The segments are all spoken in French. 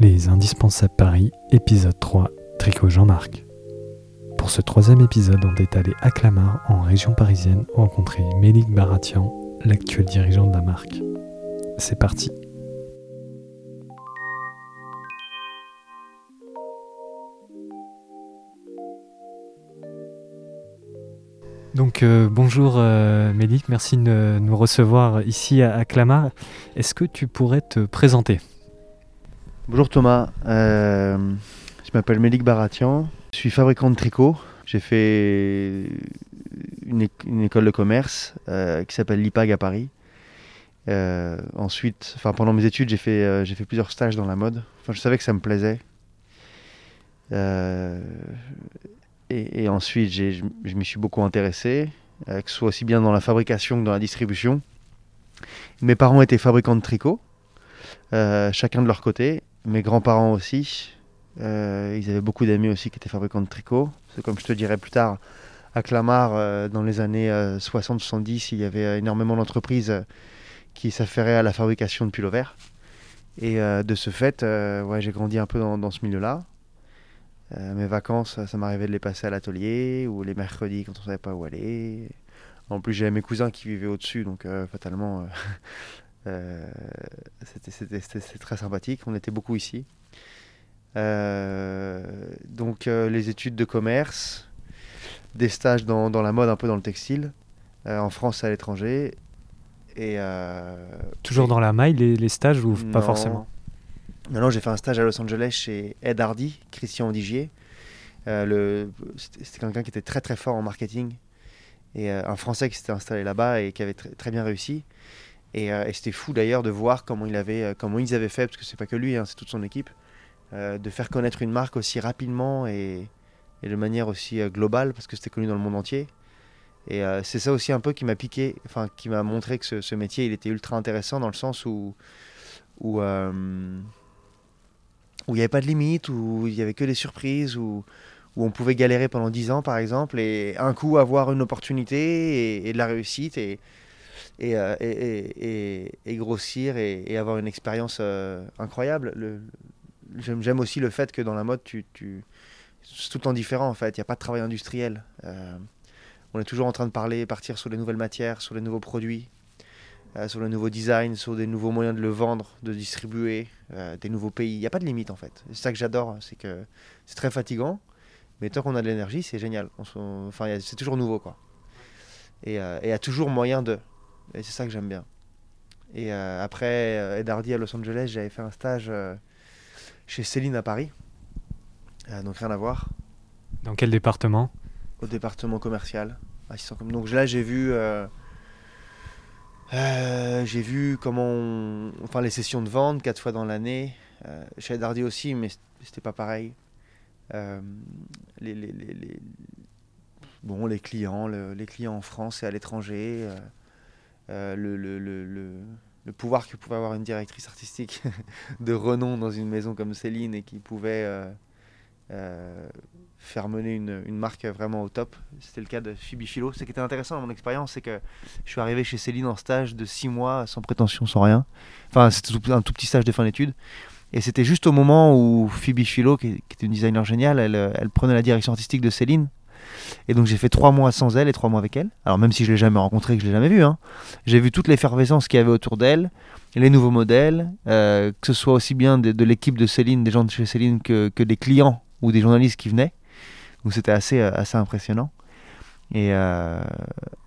Les Indispensables Paris, épisode 3, Tricot Jean-Marc. Pour ce troisième épisode, on est allé à Clamart, en région parisienne, rencontrer Mélik Baratian, l'actuel dirigeant de la marque. C'est parti. Donc euh, bonjour euh, Mélik, merci de nous recevoir ici à Clamart. Est-ce que tu pourrais te présenter? Bonjour Thomas, euh, je m'appelle Mélik Baratian, je suis fabricant de tricot. J'ai fait une, éc- une école de commerce euh, qui s'appelle l'IPAG à Paris. Euh, ensuite, pendant mes études, j'ai fait, plusieurs stages dans la mode. Je savais que ça me plaisait. Et, ensuite, je, m'y suis beaucoup intéressé, que ce soit aussi bien dans la fabrication que dans la distribution. Mes parents étaient fabricants de tricot, chacun de leur côté. Mes grands-parents aussi. Euh, ils avaient beaucoup d'amis aussi qui étaient fabricants de tricot. C'est comme je te dirai plus tard, à Clamart, euh, dans les années 60-70, il y avait euh, énormément d'entreprises euh, qui s'affairaient à la fabrication de pullovers. Et euh, de ce fait, euh, ouais, j'ai grandi un peu dans, ce milieu-là. Euh, mes vacances, ça m'arrivait de les passer à l'atelier ou les mercredis quand on savait pas où aller. En plus, j'avais mes cousins qui vivaient au-dessus, donc euh, fatalement, euh, euh, c'était- c'était très sympathique. On était beaucoup ici. Euh, donc, euh, les études de commerce, des stages dans, dans la mode, un peu dans le textile, euh, en France et à l'étranger. Et euh, Toujours dans la maille, les, les stages ou pas forcément? Non, non, j'ai fait un stage à Los Angeles chez Ed Hardy, Christian Odigier. Euh, le- C'était c'était quelqu'un qui était très très fort en marketing. Et euh, un Français qui s'était installé là-bas et qui avait tr- très bien réussi. Et, euh, et c'était fou d'ailleurs de voir comment, il avait, euh, comment ils avaient fait, parce que c'est pas que lui, hein, c'est toute son équipe, euh, de faire connaître une marque aussi rapidement et, de manière aussi globale, parce que c'était connu dans le monde entier. Et c'est ça aussi un peu qui m'a piqué, enfin qui m'a montré que ce, métier, il était ultra intéressant dans le sens où, où, il n'y avait pas de limite, où il n'y avait que des surprises, où, où on pouvait galérer pendant 10 ans par exemple, et un coup avoir une opportunité et, et de la réussite, et, et, euh, et, grossir et, avoir une expérience euh, incroyable. Le- J'aime aussi le fait que dans la mode, tu, tu, c'est tout le temps différent en fait, il n'y a pas de travail industriel. Euh, on est toujours en train de parler, partir sur les nouvelles matières, sur les nouveaux produits, sur le nouveau design, sur des nouveaux moyens de le vendre, de distribuer, des nouveaux pays. Il n'y a pas de limite en fait. C'est ça que j'adore, c'est que c'est très fatigant, mais tant qu'on a de l'énergie, c'est génial. Enfin, c'est toujours nouveau quoi. Et il y a toujours moyen de. Et c'est ça que j'aime bien. Et euh, après euh, Ed Hardy à Los Angeles, j'avais fait un stage euh, chez Céline à Paris. Euh, donc rien à voir Dans quel département? Au département commercial. assistant com- Donc là, j'ai vu, j'ai vu comment, on- enfin les sessions de vente quatre fois dans l'année. Chez Dardy aussi, mais c'était pas pareil. Les, les- les- les- bon, les clients, le- les clients en France et à l'étranger. Euh, le, pouvoir que pouvait avoir une directrice artistique de renom dans une maison comme Céline et qui pouvait euh, euh, faire mener une, marque vraiment au top. C'était le cas de Phoebe Philo. Ce qui était intéressant dans mon expérience, c'est que je suis arrivé chez Céline en stage de 6 mois, sans prétention, sans rien. Enfin, c'était un tout petit stage de fin d'études. Et c'était juste au moment où Phoebe Philo, qui, était une designer géniale, elle prenait la direction artistique de Céline. Et donc j'ai fait trois mois sans elle et trois mois avec elle. Alors même si je l'ai jamais rencontrée, que je l'ai jamais vue, hein, j'ai vu toute l'effervescence qu'il y avait autour d'elle, les nouveaux modèles, euh, que ce soit aussi bien de, l'équipe de Céline, des gens de chez Céline, que, que des clients ou des journalistes qui venaient. Donc c'était assez, euh, assez impressionnant. Et euh,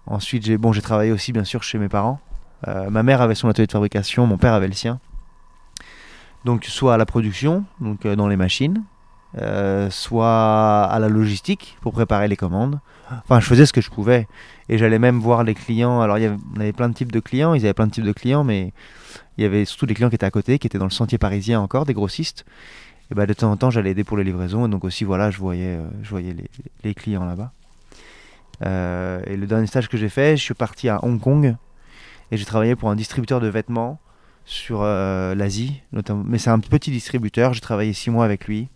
ensuite, j'ai bon, j'ai travaillé aussi bien sûr chez mes parents. Ma mère avait son atelier de fabrication, mon père avait le sien. Donc soit à la production, donc dans les machines, euh, soit à la logistique pour préparer les commandes. Enfin, je faisais ce que je pouvais. Et j'allais même voir les clients. Alors, il y avait, on avait plein de types de clients. Ils avaient plein de types de clients, mais il y avait surtout des clients qui étaient à côté, qui étaient dans le sentier parisien encore, des grossistes. Et bah, de temps en temps, j'allais aider pour les livraisons. Et donc aussi, voilà, je voyais, euh, je voyais les, clients là-bas. Euh, et le dernier stage que j'ai fait, je suis parti à Hong Kong. Et j'ai travaillé pour un distributeur de vêtements sur l'Asie. notamment. Mais c'est un petit distributeur. J'ai travaillé six mois avec lui.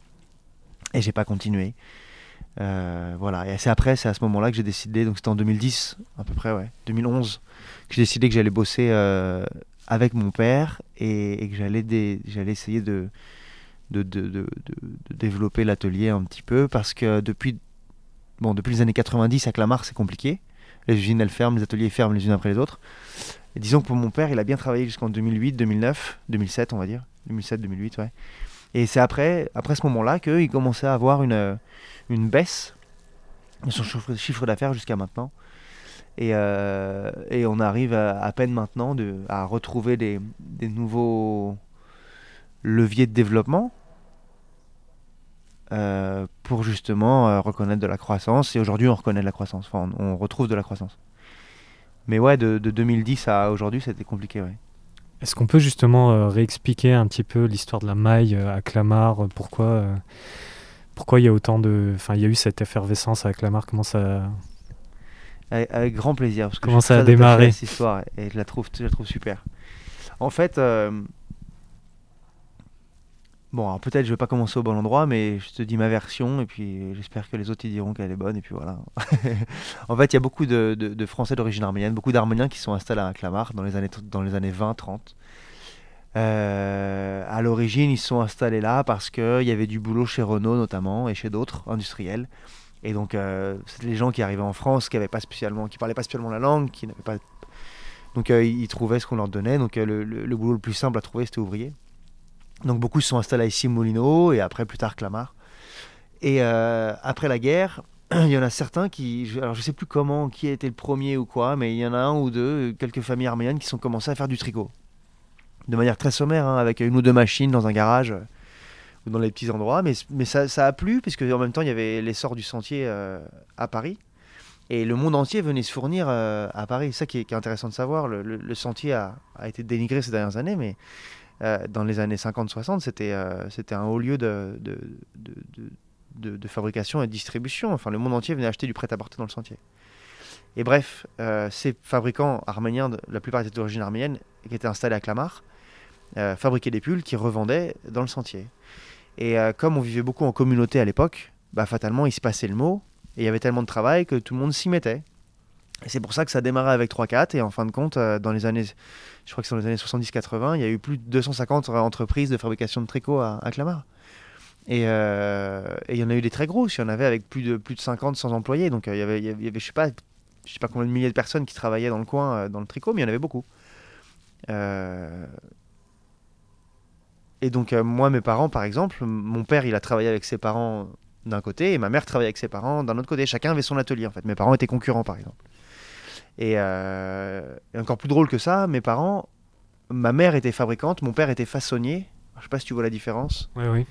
Et j'ai pas continué. Euh, voilà. Et c'est après, c'est à ce moment-là que j'ai décidé, donc c'était en 2010, à peu près, ouais, 2011, que j'ai décidé que j'allais bosser euh, avec mon père et, que j'allais, j'allais essayer de, de, de, de, de développer l'atelier un petit peu parce que depuis, bon, depuis les années 90 à Clamart, c'est compliqué. Les usines, elles ferment, les ateliers ferment les unes après les autres. Et disons que pour mon père, il a bien travaillé jusqu'en 2008, 2009, 2007, on va dire. 2007, 2008, ouais. Et c'est après, après ce moment-là qu'il commençait à avoir une, une baisse de son chiffre, d'affaires jusqu'à maintenant. Et, euh, et, on arrive à, peine maintenant de, à retrouver des, des nouveaux leviers de développement euh, pour justement euh, reconnaître de la croissance. Et aujourd'hui, on reconnaît de la croissance. Enfin, on, retrouve de la croissance. Mais ouais, de, de 2010 à aujourd'hui, c'était compliqué. Est-ce qu'on peut justement euh, réexpliquer un petit peu l'histoire de la maille euh, à Clamart euh, Pourquoi pourquoi il y a autant de, enfin, il y a eu cette effervescence à Clamart? Comment ça avec, avec, grand plaisir. Parce que Comment ça a démarré? cette histoire et je la trouve, je la trouve super. En fait, euh, bon, alors peut-être je vais pas commencer au bon endroit, mais je te dis ma version et puis j'espère que les autres ils diront qu'elle est bonne et puis voilà. en fait, il y a beaucoup de, Français d'origine arménienne, beaucoup d'Arméniens qui sont installés à Clamart dans les années dans les années 20-30. Euh, à l'origine, ils sont installés là parce qu'il y avait du boulot chez Renault notamment et chez d'autres industriels. Et donc, euh, c'était les gens qui arrivaient en France, qui avaient pas spécialement, parlaient pas spécialement la langue, qui n'avaient pas. Donc, euh, ils trouvaient ce qu'on leur donnait. Donc, euh, le, boulot le plus simple à trouver, c'était ouvrier. Donc, beaucoup se sont installés ici, Moulineau, et après, plus tard, Clamart. Et euh, après la guerre, il y en a certains qui, alors je sais plus comment, qui a été le premier ou quoi, mais il y en a un ou deux, quelques familles arméniennes qui sont commencées à faire du tricot. De manière très sommaire, hein, avec une ou deux machines dans un garage ou dans les petits endroits. Mais, mais ça, a plu, puisque en même temps, il y avait l'essor du sentier euh, à Paris. Et le monde entier venait se fournir euh, à Paris. C'est ça qui est, intéressant de savoir. Le, sentier a, a, été dénigré ces dernières années, mais euh, dans les années 50-60, c'était c'était un haut lieu de, fabrication et de distribution. Enfin, le monde entier venait acheter du prêt-à-porter dans le sentier. Et bref, euh, ces fabricants arméniens, la plupart étaient d'origine arménienne, qui étaient installés à Clamart, euh, fabriquaient des pulls qu'ils revendaient dans le sentier. Et euh, comme on vivait beaucoup en communauté à l'époque, bah, fatalement, il se passait le mot, et il y avait tellement de travail que tout le monde s'y mettait. C'est pour ça que ça démarrait avec 3-4, et en fin de compte, euh, dans les années, je crois que c'est dans les années 70-80, il y a eu plus de 250 entreprises de fabrication de tricot à, à Clamart. Et, euh, et, il y en a eu des très grosses, il y en avait avec plus de, plus de 50, 100 employés, donc il y avait, je sais sais pas combien de milliers de personnes qui travaillaient dans le coin, euh, dans le tricot, mais il y en avait beaucoup. Euh... Et donc, euh, moi, mes parents, par exemple, mon père, il a travaillé avec ses parents d'un côté, et ma mère travaillait avec ses parents d'un autre côté. Chacun avait son atelier, en fait. Mes parents étaient concurrents, par exemple. Et, euh... et encore plus drôle que ça, mes parents, ma mère était fabricante, mon père était façonnier. Je sais pas si tu vois la différence. Oui, oui.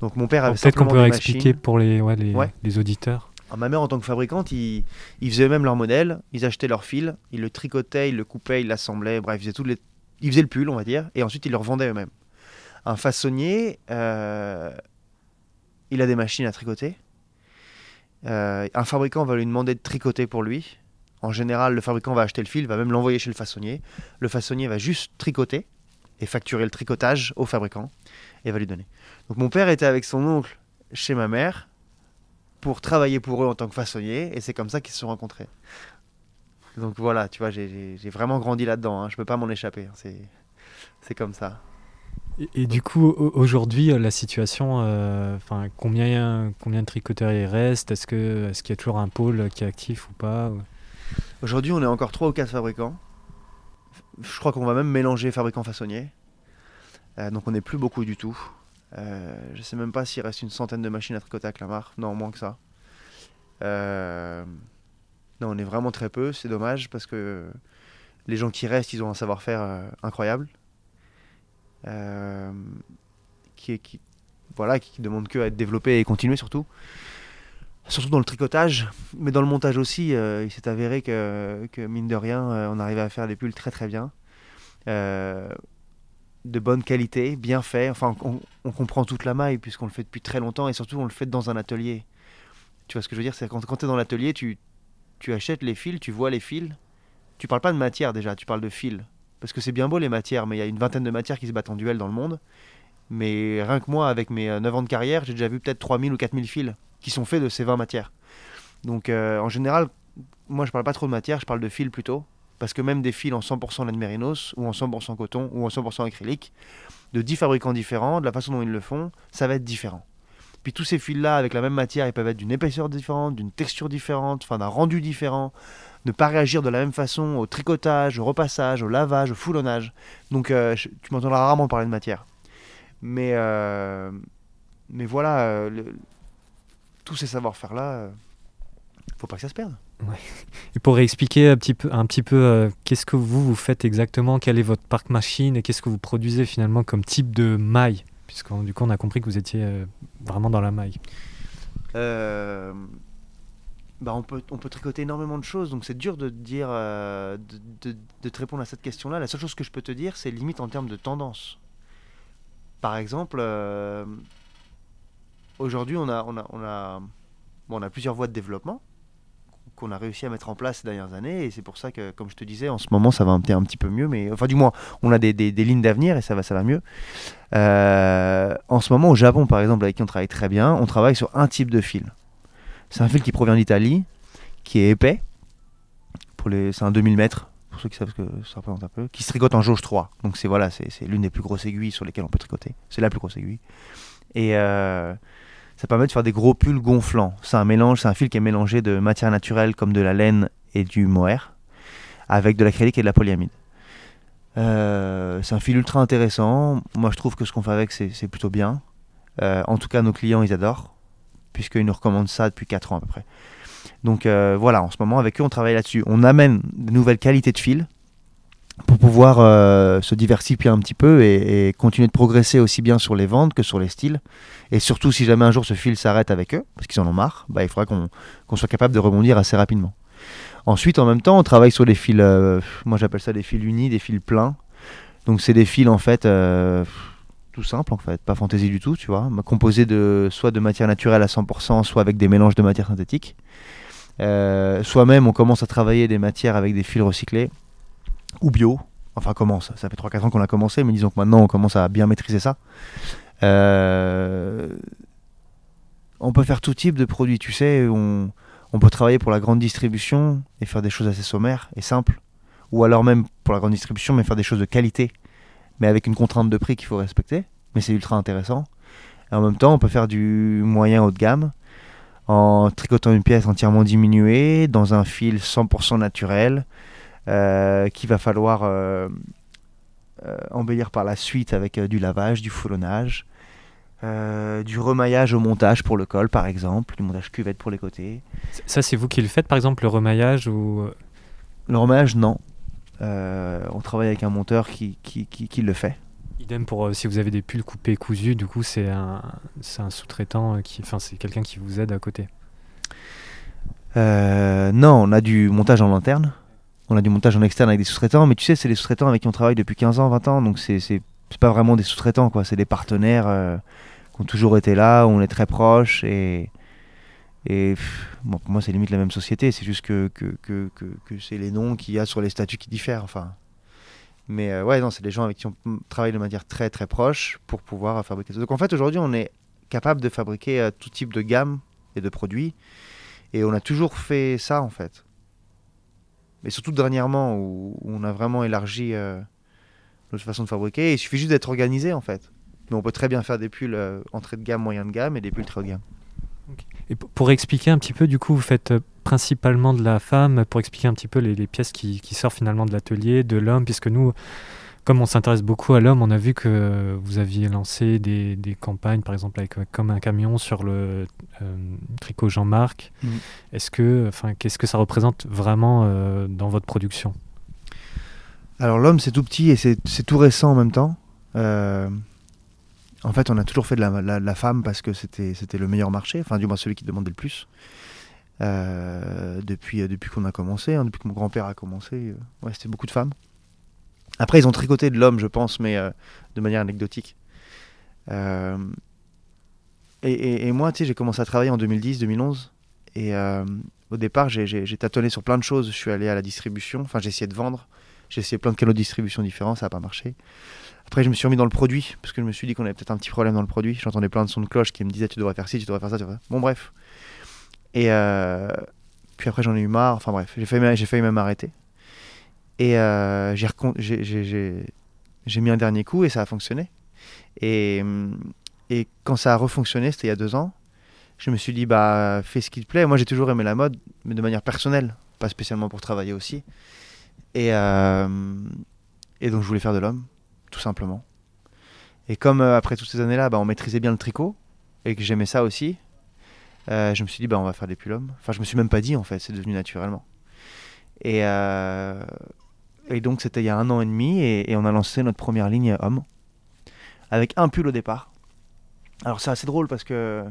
Donc, mon père avait Peut-être qu'on peut expliquer pour les, ouais, les, ouais. les auditeurs. Alors, ma mère, en tant que fabricante, ils, ils faisaient eux-mêmes leur modèle, ils achetaient leur fil, ils le tricotaient, ils le coupaient, ils l'assemblaient, bref, ils faisaient, toutes les... ils faisaient le pull, on va dire, et ensuite ils le revendaient eux-mêmes. Un façonnier, euh, il a des machines à tricoter. Euh, un fabricant va lui demander de tricoter pour lui. En général, le fabricant va acheter le fil, va même l'envoyer chez le façonnier. Le façonnier va juste tricoter et facturer le tricotage au fabricant et va lui donner. Donc mon père était avec son oncle chez ma mère pour travailler pour eux en tant que façonnier et c'est comme ça qu'ils se sont rencontrés. Donc voilà, tu vois, j'ai vraiment grandi là-dedans, hein. je peux pas m'en échapper, hein. c'est comme ça. Et, du coup, aujourd'hui, la situation, euh, combien, de tricoteurs il reste Est-ce qu'il y a toujours un pôle qui est actif ou pas Aujourd'hui, on est encore 3 ou 4 fabricants. Je crois qu'on va même mélanger fabricants-façonniers. Euh, donc on n'est plus beaucoup du tout. Euh, je sais même pas s'il reste une centaine de machines à tricoter à Clamart. Non, moins que ça. Euh... Non, on est vraiment très peu. C'est dommage parce que les gens qui restent, ils ont un savoir-faire euh, incroyable. Qui, qui, voilà, qui demande que à être développé et continuer surtout. Surtout dans le tricotage, mais dans le montage aussi, euh, il s'est avéré que, mine de rien, euh, on arrivait à faire des pulls très très bien. Euh, de bonne qualité, bien fait. Enfin, on, on comprend toute la maille puisqu'on le fait depuis très longtemps et surtout on le fait dans un atelier. Tu vois ce que je veux dire? C'est quand, quand tu es dans l'atelier, tu, tu achètes les fils, tu vois les fils. Tu parles pas de matière déjà, tu parles de fils. Parce que c'est bien beau les matières, mais il y a une vingtaine de matières qui se battent en duel dans le monde. Mais rien que moi, avec mes 9 ans de carrière, j'ai déjà vu peut-être 3000 ou 4000 fils qui sont faits de ces 20 matières. Donc euh, en général, moi je parle pas trop de matière, je parle de fils plutôt. Parce que même des fils en 100% laine mérinos, ou en 100% coton, ou en 100% acrylique, de 10 fabricants différents, de la façon dont ils le font, ça va être différent. Puis tous ces fils-là, avec la même matière, ils peuvent être d'une épaisseur différente, d'une texture différente, enfin d'un rendu différent, ne pas réagir de la même façon au tricotage, au repassage, au lavage, au foulonnage. Donc euh, tu m'entendras rarement parler de matière. Mais, euh, mais voilà, euh, tous ces savoir-faire-là, faut pas que ça se perde. Et pour expliquer un petit peu, un petit peu qu'est-ce que vous, vous faites exactement, quel est votre parc machine et qu'est-ce que vous produisez finalement comme type de maille? Puisque du coup, on a compris que vous étiez vraiment dans la maille. Bah on, peut, on peut tricoter énormément de choses, donc c'est dur de, dire, de, de, de, te répondre à cette question-là. La seule chose que je peux te dire, c'est limite en termes de tendance. Par exemple, euh, aujourd'hui, on a, on, a, on, a, bon, on a plusieurs voies de développement qu'on a réussi à mettre en place ces dernières années, et c'est pour ça que, comme je te disais, en ce moment, ça va un un petit peu mieux, mais enfin, du moins, on a des, des, des lignes d'avenir et ça va, ça va mieux. Euh, en ce moment, au Japon, par exemple, avec qui on travaille très bien, on travaille sur un type de fil. C'est un fil qui provient d'Italie, qui est épais, c'est un 2000 mètres, qui savent que ça représente un peu, qui se tricote en jauge 3. Donc c'est voilà, c'est l'une des plus grosses aiguilles sur lesquelles on peut tricoter. C'est la plus grosse aiguille. Et euh, ça permet de faire des gros pulls gonflants. C'est un mélange, c'est un fil qui est mélangé de matières naturelles comme de la laine et du mohair, avec de l'acrylique et de la polyamide. Euh, c'est un fil ultra intéressant. Moi, je trouve que ce qu'on fait avec, c'est plutôt bien. Euh, en tout cas, nos clients, ils adorent, puisqu'ils nous recommandent ça depuis 4 ans à peu près. Donc euh, voilà, en ce moment avec eux, on travaille là-dessus. On amène de nouvelles qualités de fil pour pouvoir euh, se diversifier un petit peu et, continuer de progresser aussi bien sur les ventes que sur les styles. Et surtout, si jamais un jour ce fil s'arrête avec eux, parce qu'ils en ont marre, bah, il faudra qu'on soit capable de rebondir assez rapidement. Ensuite, en même temps, on travaille sur des fils, euh, moi j'appelle ça des fils unis, des fils pleins. Donc c'est des fils en fait tout simples en fait, pas fantaisie du tout, tu vois, composés de soit de matière naturelle à 100%, soit avec des mélanges de matières synthétiques. Euh, Soi-même, on commence à travailler des matières avec des fils recyclés ou bio. Enfin, commence. Ça fait 3-4 ans qu'on a commencé, mais disons que maintenant, on commence à bien maîtriser ça. Euh, on peut faire tout type de produits, tu sais. On, on, peut travailler pour la grande distribution et faire des choses assez sommaires et simples. Ou alors même pour la grande distribution, mais faire des choses de qualité, mais avec une contrainte de prix qu'il faut respecter. Mais c'est ultra intéressant. Et en même temps, on peut faire du moyen haut de gamme en tricotant une pièce entièrement diminuée dans un fil 100% naturel euh, qu'il va falloir euh, euh, embellir par la suite avec du lavage, du foulonnage, du remaillage au montage pour le col par exemple, du montage cuvette pour les côtés. Ça c'est vous qui le faites par exemple le remaillage ou Le remaillage non. on travaille avec un monteur qui, qui, qui, qui le fait. Idem pour euh, si vous avez des pulls coupés cousus, du coup c'est un, un sous-traitant, euh, enfin c'est quelqu'un qui vous aide à côté. Euh, non, on a du montage en interne, on a du montage en externe avec des sous-traitants, mais tu sais c'est les sous-traitants avec qui on travaille depuis 15 ans, 20 ans, donc c'est pas vraiment des sous-traitants quoi, c'est des partenaires qui ont toujours été là, on est très proches et et bon, pour moi c'est limite la même société, c'est juste que, que, que, que, que c'est les noms qu'il y a sur les statuts qui diffèrent, enfin. Mais euh, ouais, non, c'est des gens avec qui on travaille de manière très très proche pour pouvoir euh, fabriquer. Donc en fait, aujourd'hui, on est capable de fabriquer euh, tout type de gamme et de produits. Et on a toujours fait ça en fait. Mais surtout dernièrement, où, on a vraiment élargi notre façon de fabriquer. il suffit juste d'être organisé en fait. Mais on peut très bien faire des pulls entrée de gamme, moyen de gamme et des pulls très haut de gamme. Et pour expliquer un petit peu, du coup, vous faites euh, principalement de la femme, pour expliquer un petit peu les, pièces qui, sortent finalement de l'atelier, de l'homme, puisque nous, comme on s'intéresse beaucoup à l'homme, on a vu que vous aviez lancé des, campagnes, par exemple avec comme un camion sur le euh, tricot Jean-Marc. Mmh. Est-ce que, enfin, qu'est-ce que ça représente vraiment euh, dans votre production? Alors l'homme, c'est tout petit et c'est tout récent en même temps. En fait, on a toujours fait de la, femme parce que c'était le meilleur marché, enfin du moins celui qui demandait le plus. Euh, depuis euh, depuis qu'on a commencé, hein, depuis que mon grand-père a commencé, euh, c'était beaucoup de femmes. Après, ils ont tricoté de l'homme, je pense, mais de manière anecdotique. Et, moi, tu j'ai commencé à travailler en 2010-2011. Et au départ, j'ai tâtonné sur plein de choses. Je suis allé à la distribution, enfin, j'ai essayé de vendre. J'ai essayé plein de canaux de distribution différents, ça n'a pas marché. Après, je me suis remis dans le produit, parce que je me suis dit qu'on avait peut-être un petit problème dans le produit. J'entendais plein de sons de cloche qui me disaient tu devrais faire ci, tu devrais faire ça. Bon, bref. Et euh, puis après, j'en ai eu marre. Enfin, bref, j'ai failli, même arrêter. Et euh, j'ai j'ai- mis un dernier coup et ça a fonctionné. Et, quand ça a refonctionné, c'était il y a deux ans, je me suis dit, bah, fais ce qui te plaît. Moi, j'ai toujours aimé la mode, mais de manière personnelle, pas spécialement pour travailler aussi. Et, euh, et donc, je voulais faire de l'homme, tout simplement. Et comme après toutes ces années-là, bah, on maîtrisait bien le tricot et que j'aimais ça aussi, je me suis dit, bah, on va faire des pulls hommes. Enfin, je me suis même pas dit, en fait, c'est devenu naturellement. Et, euh, et donc, c'était il y a un an et demi et, on a lancé notre première ligne homme avec un pull au départ. Alors, c'est assez drôle parce que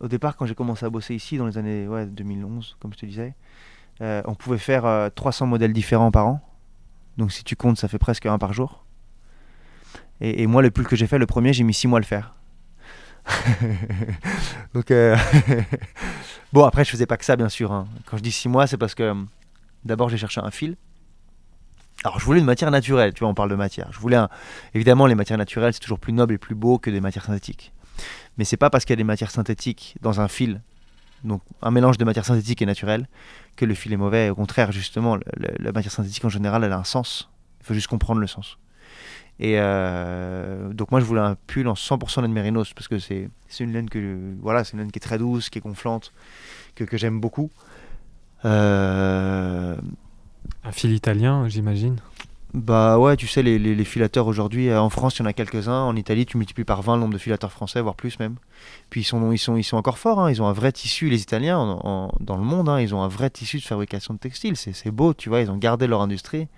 au départ, quand j'ai commencé à bosser ici dans les années ouais, 2011, comme je te disais, euh, on pouvait faire euh, 300 modèles différents par an. Donc, si tu comptes, ça fait presque un par jour. Et, et moi, le pull que j'ai fait, le premier, j'ai mis 6 mois à le faire. Donc, euh, bon, après, je faisais pas que ça, bien sûr. hein. Quand je dis 6 mois, c'est parce que hum, d'abord, j'ai cherché un fil. Alors, je voulais une matière naturelle, tu vois, on parle de matière. Je voulais un... Évidemment, les matières naturelles, c'est toujours plus noble et plus beau que des matières synthétiques. Mais c'est pas parce qu'il y a des matières synthétiques dans un fil, donc un mélange de matières synthétiques et naturelles, que le fil est mauvais. Au contraire, justement, la matière synthétique en général, elle a un sens. Il faut juste comprendre le sens. Et euh, donc moi je voulais un pull en 100% laine mérinos parce que c'est c'est une laine que voilà c'est une laine qui est très douce, qui est gonflante, que, que j'aime beaucoup. Euh, Un fil italien, j'imagine. bah ouais, tu sais les, les, les filateurs aujourd'hui euh, en France il y en a quelques-uns, en Italie tu multiplies par 20 le nombre de filateurs français voire plus même. Puis ils sont ils sont ils sont encore forts, hein, ils ont un vrai tissu les Italiens en- en- dans le monde, hein, ils ont un vrai tissu de fabrication de textiles, c'est c'est beau tu vois, ils ont gardé leur industrie.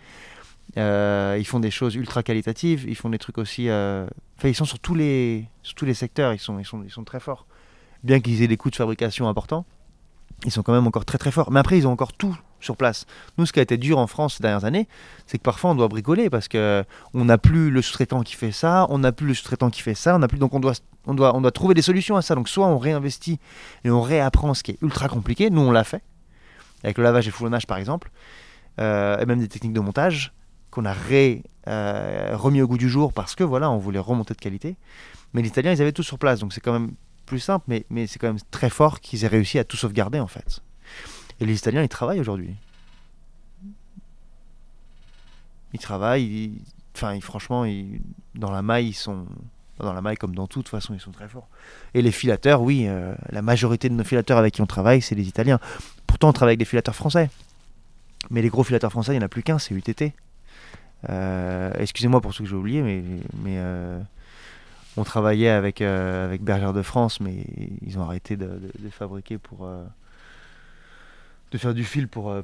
Euh, ils font des choses ultra qualitatives, ils font des trucs aussi. euh, Enfin, ils sont sur tous les, sur tous les secteurs, ils sont, ils, sont, ils sont très forts. Bien qu'ils aient des coûts de fabrication importants, ils sont quand même encore très très forts. Mais après, ils ont encore tout sur place. Nous, ce qui a été dur en France ces dernières années, c'est que parfois on doit bricoler parce que on n'a plus le sous-traitant qui fait ça, on n'a plus le sous-traitant qui fait ça, on n'a plus. Donc on doit, on doit, on doit trouver des solutions à ça. Donc soit on réinvestit et on réapprend ce qui est ultra compliqué. Nous, on l'a fait avec le lavage et le foulonnage par exemple, euh, et même des techniques de montage qu'on a euh, remis au goût du jour parce que voilà, on voulait remonter de qualité. Mais les Italiens, ils avaient tout sur place, donc c'est quand même plus simple, mais, mais c'est quand même très fort qu'ils aient réussi à tout sauvegarder en fait. Et les Italiens, ils travaillent aujourd'hui. Ils travaillent, enfin, franchement, ils- dans la maille, ils sont. Dans la maille, comme dans tout, de toute façon, ils sont très forts. Et les filateurs, oui, euh, la majorité de nos filateurs avec qui on travaille, c'est les Italiens. Pourtant, on travaille avec des filateurs français. Mais les gros filateurs français, il n'y en a plus qu'un, c'est UTT. Euh, Excusez-moi pour ceux que j'ai oubliés, mais, euh, on travaillait avec, euh, avec Bergère de France, mais ils ont arrêté de, fabriquer pour. de faire du fil pour,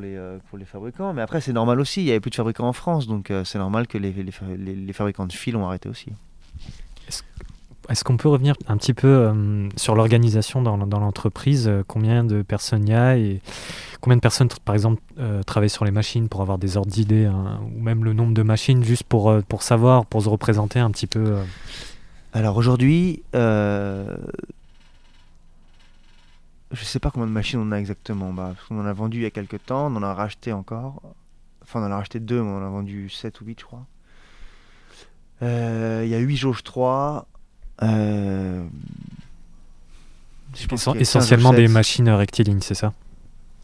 les, fabricants. Mais après, c'est normal aussi, il n'y avait plus de fabricants en France, donc c'est normal que les, les, fa- les- les fabricants de fil ont arrêté aussi. Qu'on peut revenir un petit peu euh, sur l'organisation dans, l'entreprise euh, Combien de personnes il y a et combien de personnes, par exemple, euh, travaillent sur les machines pour avoir des ordres d'idées hein, ou même le nombre de machines juste pour, pour savoir, pour se représenter un petit peu Alors aujourd'hui, je sais pas combien de machines on a exactement. Bah, parce qu'on en a vendu il y a quelques temps, on en a racheté encore. Enfin, on en a racheté deux, mais on en a vendu 7 ou 8, je crois. Il y a 8 jauges 3. Euh, je pense essen- qu'il y a 15 essentiellement des 7. machines rectilignes, c'est ça?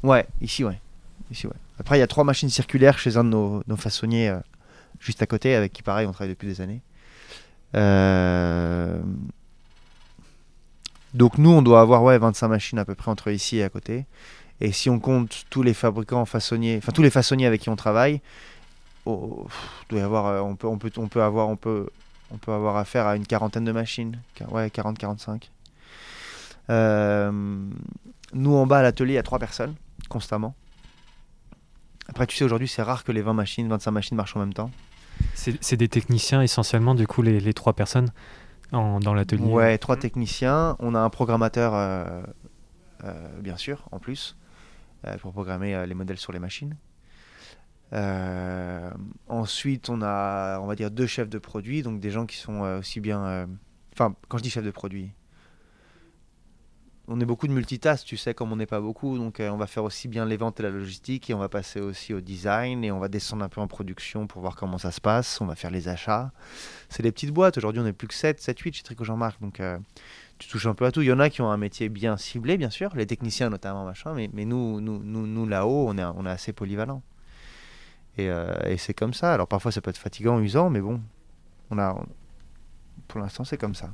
Ouais, ici, ouais. Ici, ouais. Après, il y a trois machines circulaires chez un de nos, nos façonniers euh, juste à côté, avec qui, pareil, on travaille depuis des années. Euh, Donc, nous, on doit avoir ouais, 25 machines à peu près entre ici et à côté. Et si on compte tous les fabricants façonniers, enfin tous les façonniers avec qui on travaille, oh, pff, doit y avoir, on peut, on peut, on peut avoir, on peut, on peut avoir affaire à une quarantaine de machines, ouais, 40-45. Euh, nous en bas à l'atelier, il y a trois personnes constamment. Après, tu sais, aujourd'hui, c'est rare que les 20 machines, 25 machines marchent en même temps. C'est des techniciens essentiellement, du coup, les, les trois personnes en- dans l'atelier? Ouais, trois techniciens. On a un programmateur, euh, euh, bien sûr, en plus, pour programmer les modèles sur les machines. Euh, ensuite, on a, on va dire, deux chefs de produit, donc des gens qui sont euh, aussi bien. euh, Enfin, quand je dis chef de produit, on est beaucoup de multitâches, tu sais, comme on n'est pas beaucoup, donc on va faire aussi bien les ventes et la logistique, et on va passer aussi au design, et on va descendre un peu en production pour voir comment ça se passe, on va faire les achats. C'est des petites boîtes, aujourd'hui on n'est plus que 7, 7, 8 chez Tricot Jean-Marc, donc tu touches un peu à tout. Il y en a qui ont un métier bien ciblé, bien sûr, les techniciens notamment, machin, mais, mais nous, nous, nous, nous là-haut, on est, on est assez polyvalent. Et, euh, et c'est comme ça. Alors parfois ça peut être fatigant, usant, mais bon, on a, pour l'instant c'est comme ça.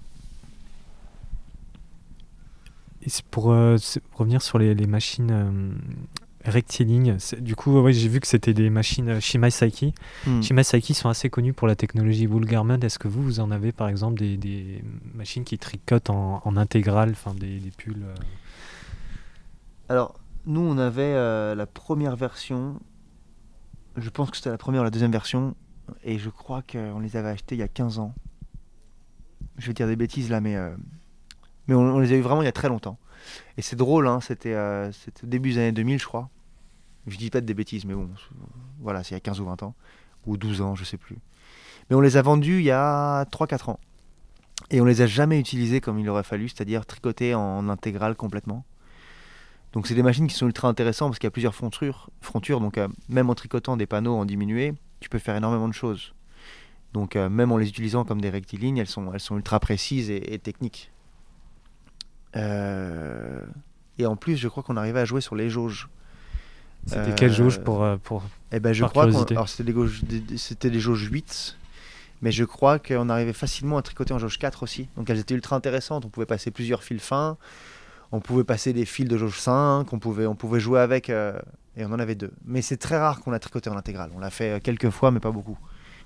Et c'est pour, euh, pour revenir sur les, les machines euh, rectilignes, du coup, ouais, j'ai vu que c'était des machines euh, Shimai Saiki. Hmm. Shimai Saiki sont assez connus pour la technologie wool garment. Est-ce que vous, vous en avez par exemple des, des machines qui tricotent en, en intégrale, enfin des, des pulls euh, Alors, nous, on avait euh, la première version. Je pense que c'était la première ou la deuxième version. Et je crois qu'on les avait achetés il y a 15 ans. Je vais dire des bêtises là, mais, euh, mais on, les a eu vraiment il y a très longtemps. Et c'est drôle, hein, c'était euh, début des années 2000, je crois. Je dis pas des bêtises, mais bon, voilà, c'est il y a 15 ou 20 ans. Ou 12 ans, je sais plus. Mais on les a vendus il y a 3-4 ans. Et on les a jamais utilisés comme il aurait fallu, c'est-à-dire tricotés en intégrale complètement. Donc c'est des machines qui sont ultra intéressantes parce qu'il y a plusieurs frontures, frontures donc euh, même en tricotant des panneaux en diminué, tu peux faire énormément de choses. Donc euh, même en les utilisant comme des rectilignes, elles sont, elles sont ultra précises et, et techniques. Euh, Et en plus, je crois qu'on arrivait à jouer sur les jauges. C'était quelle jauge pour, pour... Eh ben je Par crois c'était des- c'était des jauges 8, mais je crois qu'on arrivait facilement à tricoter en jauge 4 aussi. Donc elles étaient ultra intéressantes, on pouvait passer plusieurs fils fins, on pouvait passer des fils de jauge 5, on pouvait, on pouvait jouer avec, euh, et on en avait deux. Mais c'est très rare qu'on a tricoté en intégrale, on l'a fait euh, quelques fois, mais pas beaucoup.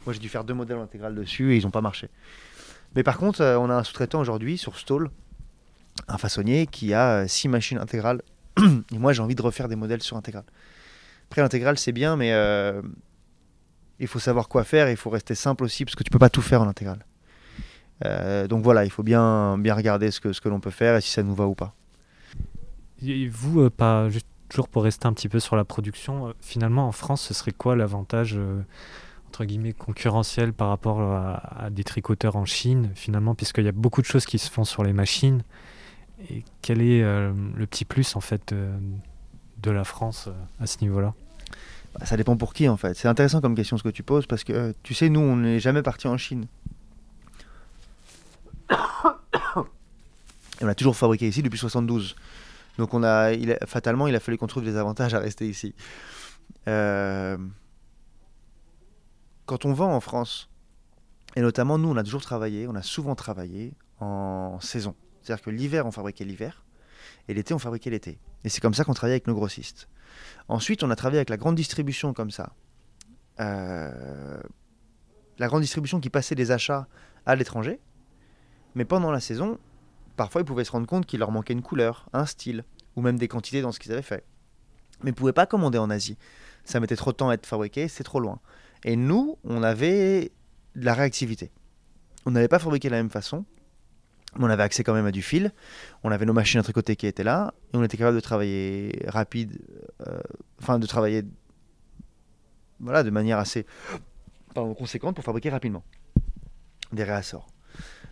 Moi j'ai dû faire deux modèles en intégrale dessus et ils n'ont pas marché. Mais par contre, euh, on a un sous-traitant aujourd'hui sur Stall, un façonnier qui a 6 machines intégrales, et moi j'ai envie de refaire des modèles sur intégrale. Après, l'intégrale, c'est bien, mais il faut savoir quoi faire et il faut rester simple aussi, parce que tu peux pas tout faire en intégrale. Donc voilà, il faut bien, bien regarder ce que, ce que l'on peut faire et si ça nous va ou pas. Et vous, euh, pas, juste toujours pour rester un petit peu sur la production, euh, finalement en France, ce serait quoi l'avantage euh, entre guillemets concurrentiel par rapport à, des tricoteurs en Chine, finalement, puisqu'il y a beaucoup de choses qui se font sur les machines? Et quel est le petit plus en fait de la France à ce niveau-là? Bah, ça dépend pour qui en fait. C'est intéressant comme question ce que tu poses, parce que tu sais, nous, on n'est jamais parti en Chine. On a toujours fabriqué ici depuis 72. Donc on a, il fatalement, il a fallu qu'on trouve des avantages à rester ici. Euh, quand on vend en France, et notamment nous, on a toujours travaillé, on a souvent travaillé en saison. C'est-à-dire que l'hiver, on fabriquait l'hiver, et l'été, on fabriquait l'été. Et c'est comme ça qu'on travaillait avec nos grossistes. Ensuite, on a travaillé avec la grande distribution comme ça. Euh, la grande distribution qui passait des achats à l'étranger. Mais pendant la saison, parfois ils pouvaient se rendre compte qu'il leur manquait une couleur, un style, ou même des quantités dans ce qu'ils avaient fait. Mais ils ne pouvaient pas commander en Asie. Ça mettait trop de temps à être fabriqué, c'est trop loin. Et nous, on avait de la réactivité. On n'avait pas fabriqué de la même façon, mais on avait accès quand même à du fil. On avait nos machines à tricoter qui étaient là, et on était capable de travailler rapide, euh, enfin de travailler voilà, de manière assez conséquente pour fabriquer rapidement des réassorts.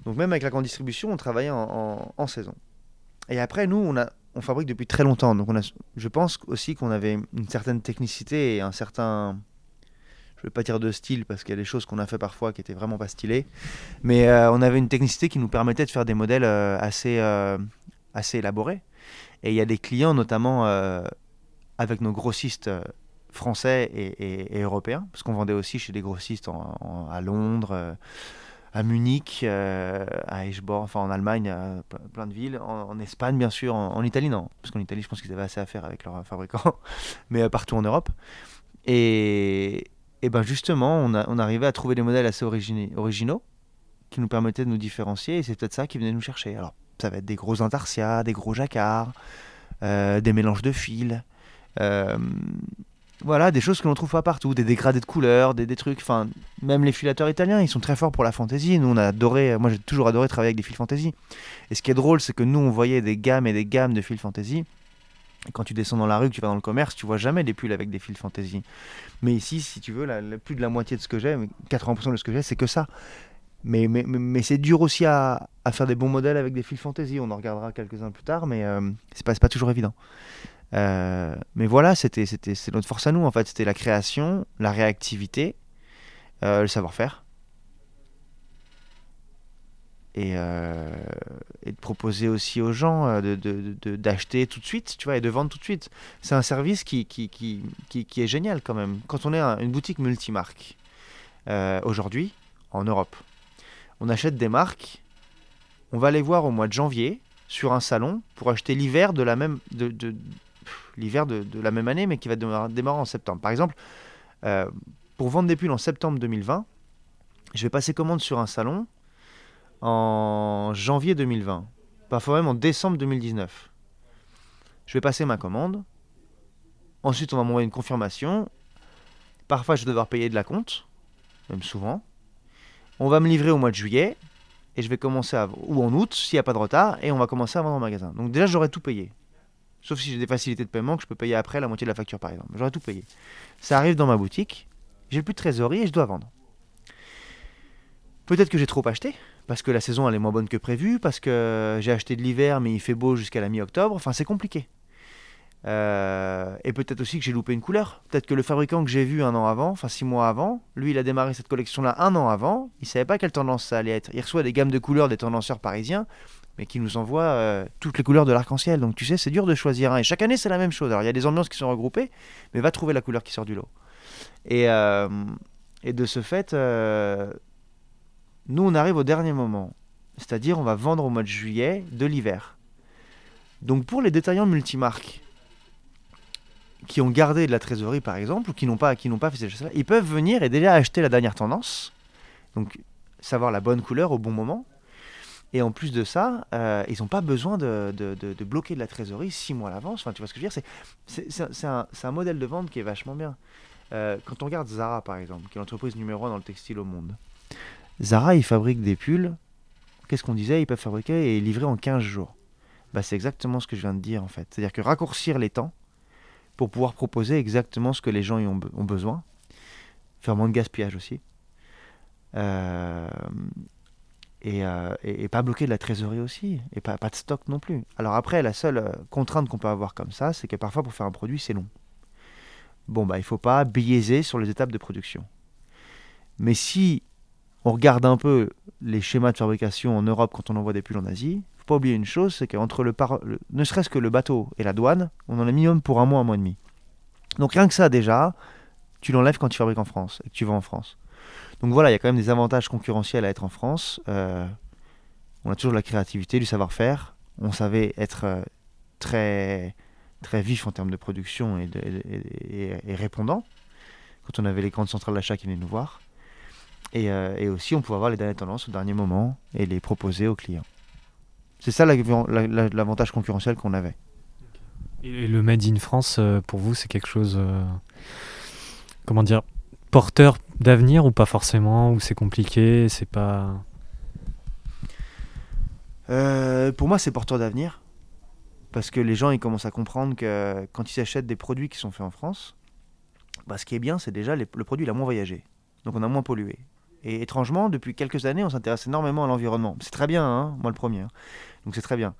Donc même avec la grande distribution, on travaillait en, saison. Et après, nous, on, fabrique depuis très longtemps. Donc je pense aussi qu'on avait une certaine technicité et un certain... Je ne vais pas dire de style parce qu'il y a des choses qu'on a fait parfois qui étaient vraiment pas stylées. Mais euh, on avait une technicité qui nous permettait de faire des modèles euh, assez, euh, assez élaborés. Et il y a des clients, notamment avec nos grossistes français et, européens, parce qu'on vendait aussi chez des grossistes à Londres, à Munich, euh, à Eschborn, enfin en Allemagne, ple- plein de villes, en, Espagne bien sûr, en, Italie non, parce qu'en Italie je pense qu'ils avaient assez à faire avec leurs fabricants, mais euh, partout en Europe. Et, ben justement, on, arrivait à trouver des modèles assez originaux qui nous permettaient de nous différencier, et c'est peut-être ça qui venait nous chercher. Alors ça va être des gros intarsias, des gros jacquards, euh, des mélanges de fils. Euh, voilà, des choses que l'on trouve pas partout, des dégradés de couleurs, des, des trucs. Enfin, même les filateurs italiens, ils sont très forts pour la fantaisie. Nous, on a adoré. Moi, j'ai toujours adoré travailler avec des fils fantaisie. Et ce qui est drôle, c'est que nous, on voyait des gammes et des gammes de fils fantaisie. Quand tu descends dans la rue, que tu vas dans le commerce, tu vois jamais des pulls avec des fils fantaisie. Mais ici, si tu veux, plus de la moitié de ce que j'ai, 80% de ce que j'ai, c'est que ça. Mais, mais, mais, c'est dur aussi à, à faire des bons modèles avec des fils fantaisie. On en regardera quelques-uns plus tard, mais euh, c'est pas, pas toujours évident. Euh, mais voilà, c'était, c'est notre force à nous en fait. C'était la création, la réactivité, euh, le savoir-faire. Et, euh, et proposer aussi aux gens de- de- de- d'acheter tout de suite, tu vois, et de vendre tout de suite. C'est un service qui, qui, qui, qui, est génial quand même. Quand on est un- une boutique multimarque, aujourd'hui, en Europe, on achète des marques, on va les voir au mois de janvier sur un salon pour acheter l'hiver de la même de, de- l'hiver de, la même année, mais qui va démarrer, en septembre. Par exemple, euh, pour vendre des pulls en septembre 2020, je vais passer commande sur un salon en janvier 2020, parfois même en décembre 2019. Je vais passer ma commande. Ensuite, on va m'envoyer une confirmation. Parfois, je vais devoir payer de la compte, même souvent. On va me livrer au mois de juillet et je vais commencer ou en août s'il n'y a pas de retard et on va commencer à vendre en magasin. Donc déjà, j'aurais tout payé. Sauf si j'ai des facilités de paiement que je peux payer après la moitié de la facture par exemple. J'aurais tout payé. Ça arrive dans ma boutique, j'ai plus de trésorerie et je dois vendre. Peut-être que j'ai trop acheté parce que la saison elle est moins bonne que prévu, parce que j'ai acheté de l'hiver mais il fait beau jusqu'à la mi-octobre. Enfin, c'est compliqué. Euh, et peut-être aussi que j'ai loupé une couleur. Peut-être que le fabricant que j'ai vu un an avant, enfin six mois avant, lui il a démarré cette collection-là un an avant. Il savait pas quelle tendance ça allait être. Il reçoit des gammes de couleurs des tendanceurs parisiens, mais qui nous envoient euh, toutes les couleurs de l'arc-en-ciel. Donc tu sais, c'est dur de choisir un. Et chaque année c'est la même chose. Alors il y a des ambiances qui sont regroupées, mais va trouver la couleur qui sort du lot. Et, euh, de ce fait, euh, nous on arrive au dernier moment. C'est-à-dire on va vendre au mois de juillet de l'hiver. Donc pour les détaillants multimarques, qui ont gardé de la trésorerie par exemple, ou qui n'ont pas, qui n'ont pas fait ces choses-là, ils peuvent venir et déjà acheter la dernière tendance, donc savoir la bonne couleur au bon moment. Et en plus de ça, euh, ils n'ont pas besoin de, de- de- bloquer de la trésorerie six mois à l'avance. Enfin, tu vois ce que je veux dire C'est, un- un, modèle de vente qui est vachement bien. Euh, quand on regarde Zara par exemple, qui est l'entreprise numéro un dans le textile au monde, Zara, ils fabriquent des pulls. Qu'est-ce qu'on disait Ils peuvent fabriquer et livrer en 15 jours. Bah, c'est exactement ce que je viens de dire en fait. C'est-à-dire que raccourcir les temps pour pouvoir proposer exactement ce que les gens y ont besoin, faire moins de gaspillage aussi, Euh, et, euh, et- pas bloquer de la trésorerie aussi, et pas, de stock non plus. Alors après, la seule euh, contrainte qu'on peut avoir comme ça, c'est que parfois pour faire un produit, c'est long. Bon, bah il faut pas biaiser sur les étapes de production. Mais si on regarde un peu les schémas de fabrication en Europe quand on envoie des pulls en Asie, faut pas oublier une chose, c'est qu'entre le, par- le- ne serait-ce que le bateau et la douane, on en a minimum pour un mois, un mois et demi. Donc rien que ça déjà, tu l'enlèves quand tu fabriques en France et que tu vends en France. Donc voilà, il y a quand même des avantages concurrentiels à être en France. Euh, on a toujours de la créativité, du savoir-faire. On savait être euh, très très vif en termes de production et, répondant quand on avait les grandes centrales d'achat qui venaient nous voir. Et, euh, et aussi, on pouvait avoir les dernières tendances au dernier moment et les proposer aux clients. C'est ça la- la- la- l'avantage concurrentiel qu'on avait. Et le Made in France, pour vous, c'est quelque chose, comment dire, porteur d'avenir ou pas forcément, ou c'est compliqué, c'est pas... Euh, pour moi, c'est porteur d'avenir. Parce que les gens, ils commencent à comprendre que quand ils achètent des produits qui sont faits en France, bah, ce qui est bien, c'est déjà le produit il a moins voyagé. Donc on a moins pollué. Et étrangement, depuis quelques années, on s'intéresse énormément à l'environnement. C'est très bien, hein, moi le premier. hein. Donc c'est très bien.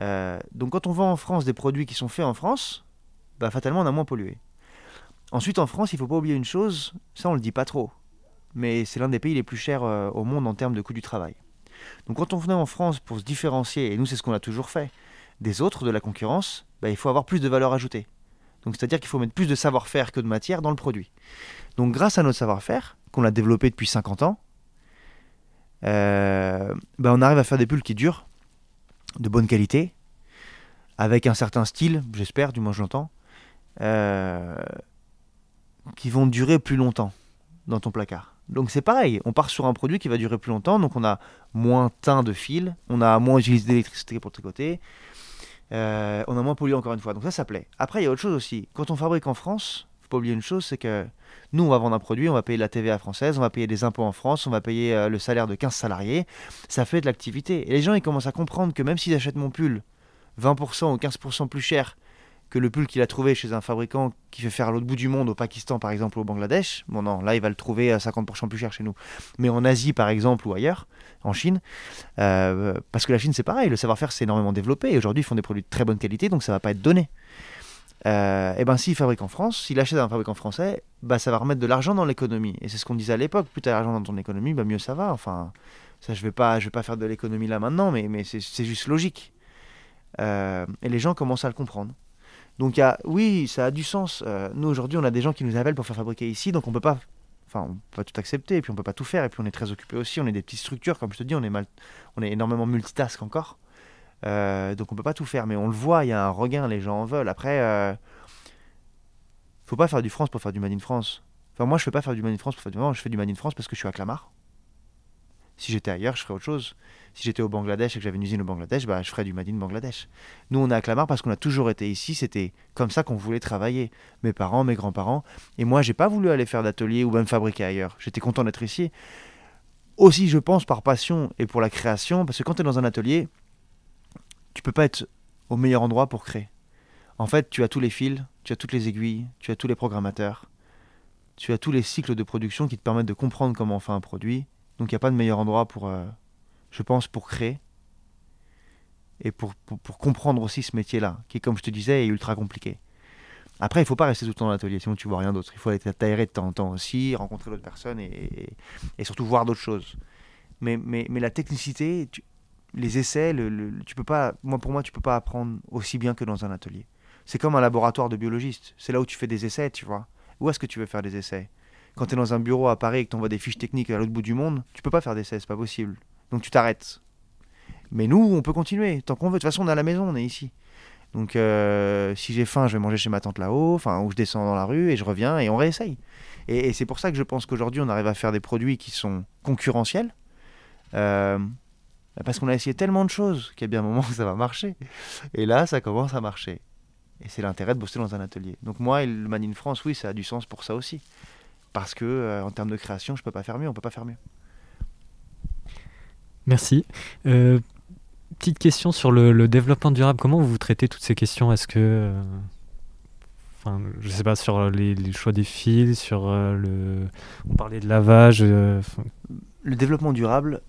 Euh, donc quand on vend en France des produits qui sont faits en France, bah, fatalement, on a moins pollué. Ensuite, en France, il ne faut pas oublier une chose, ça on le dit pas trop, mais c'est l'un des pays les plus chers euh, au monde en termes de coût du travail. Donc quand on venait en France pour se différencier, et nous c'est ce qu'on a toujours fait, des autres, de la concurrence, bah, il faut avoir plus de valeur ajoutée. Donc c'est-à-dire qu'il faut mettre plus de savoir-faire que de matière dans le produit. Donc grâce à notre savoir-faire, qu'on a développé depuis 50 ans, euh, bah, on arrive à faire des pulls qui durent, de bonne qualité, avec un certain style, j'espère, du moins je l'entends, euh, qui vont durer plus longtemps dans ton placard. Donc c'est pareil, on part sur un produit qui va durer plus longtemps, donc on a moins teint de fil, on a moins utilisé d'électricité pour tricoter, euh, on a moins pollué encore une fois, donc ça ça plaît. Après il y a autre chose aussi, quand on fabrique en France, faut pas oublier une chose, c'est que nous on va vendre un produit, on va payer la TVA française, on va payer des impôts en France, on va payer euh, le salaire de 15 salariés, ça fait de l'activité. Et les gens ils commencent à comprendre que même s'ils achètent mon pull 20% ou 15% plus cher que le pull qu'il a trouvé chez un fabricant qui fait faire à l'autre bout du monde, au Pakistan par exemple, au Bangladesh. Bon non, là il va le trouver à 50% plus cher chez nous. Mais en Asie par exemple ou ailleurs, en Chine, euh, parce que la Chine c'est pareil, le savoir-faire s'est énormément développé et aujourd'hui ils font des produits de très bonne qualité donc ça va pas être donné. Euh, et ben s'il fabrique en France, s'il achète un fabricant français, bah ça va remettre de l'argent dans l'économie. Et c'est ce qu'on disait à l'époque, plus tu as l'argent dans ton économie, bah mieux ça va. Enfin, Ça, je vais pas, je vais pas faire de l'économie là maintenant, mais, mais c'est juste logique. Euh, et les gens commencent à le comprendre. Donc, oui, ça a du sens. Euh, nous, aujourd'hui, on a des gens qui nous appellent pour faire fabriquer ici, donc on peut pas. Enfin, on peut pas tout accepter, et puis on peut pas tout faire, et puis on est très occupé aussi. On est des petites structures, comme je te dis, on est, mal, énormément multitask encore. Euh, donc on peut pas tout faire, mais on le voit, il y a un regain, les gens en veulent. Après, euh, faut pas faire du France pour faire du Made in France. Enfin, moi, je fais pas faire du Made in France pour faire du Je fais du Made in France parce que je suis à Clamart. Si j'étais ailleurs, je ferais autre chose. Si j'étais au Bangladesh et que j'avais une usine au Bangladesh, bah, je ferais du Made in Bangladesh. Nous, on est à Clamart parce qu'on a toujours été ici. C'était comme ça qu'on voulait travailler. Mes parents, mes grands-parents. Et moi, j'ai pas voulu aller faire d'atelier ou même fabriquer ailleurs. J'étais content d'être ici. Aussi, je pense, par passion et pour la création. Parce que quand tu es dans un atelier, tu peux pas être au meilleur endroit pour créer. En fait, tu as tous les fils, tu as toutes les aiguilles, tu as tous les programmateurs, tu as tous les cycles de production qui te permettent de comprendre comment on fait un produit. Donc il n'y a pas de meilleur endroit pour, euh, je pense, pour créer et pour, pour, comprendre aussi ce métier-là, qui, comme je te disais, est ultra compliqué. Après, il ne faut pas rester tout le temps dans l'atelier, sinon tu vois rien d'autre. Il faut aller t'aérer de temps en temps aussi, rencontrer d'autres personnes et, et, surtout voir d'autres choses. Mais, mais, mais la technicité, les essais, le, tu peux pas, moi pour moi, tu peux pas apprendre aussi bien que dans un atelier. C'est comme un laboratoire de biologiste. C'est là où tu fais des essais, tu vois. Où est-ce que tu veux faire des essais? Quand tu es dans un bureau à Paris et que tu envoies des fiches techniques à l'autre bout du monde, tu peux pas faire d'essais, c'est pas possible. Donc tu t'arrêtes. Mais nous, on peut continuer tant qu'on veut. De toute façon, on est à la maison, on est ici. Donc euh, si j'ai faim, je vais manger chez ma tante là-haut, enfin, ou je descends dans la rue et je reviens et on réessaye. Et, c'est pour ça que je pense qu'aujourd'hui, on arrive à faire des produits qui sont concurrentiels. Euh, parce qu'on a essayé tellement de choses qu'il y a bien un moment où ça va marcher. Et là, ça commence à marcher. Et c'est l'intérêt de bosser dans un atelier. Donc moi, le Man in France, oui, ça a du sens pour ça aussi. Parce que euh, en termes de création, je peux pas faire mieux, on peut pas faire mieux. Merci. Euh, petite question sur le, développement durable. Comment vous traitez toutes ces questions? Est-ce que, euh, enfin, je sais pas, sur les, choix des fils, sur le, on parlait de lavage. le développement durable.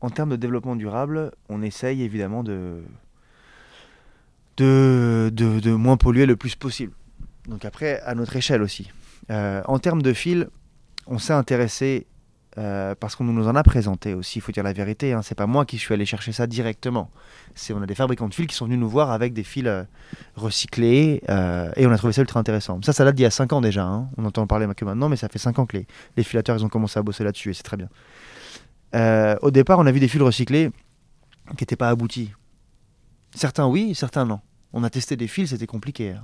En termes de développement durable, on essaye évidemment de, de, de, moins polluer le plus possible. Donc après, à notre échelle aussi. Euh, en termes de fil, on s'est intéressé euh, parce qu'on nous en a présenté aussi, il faut dire la vérité. Hein. C'est pas moi qui suis allé chercher ça directement. C'est on a des fabricants de fils qui sont venus nous voir avec des fils euh, recyclés et on a trouvé ça ultra intéressant. Ça, ça date d'il y a 5 ans déjà. Hein. On entend parler maintenant, mais ça fait 5 ans que les, les filateurs ils ont commencé à bosser là-dessus et c'est très bien. au départ, on a vu des fils recyclés qui n'étaient pas aboutis. Certains oui, certains non. On a testé des fils, c'était compliqué. Hein.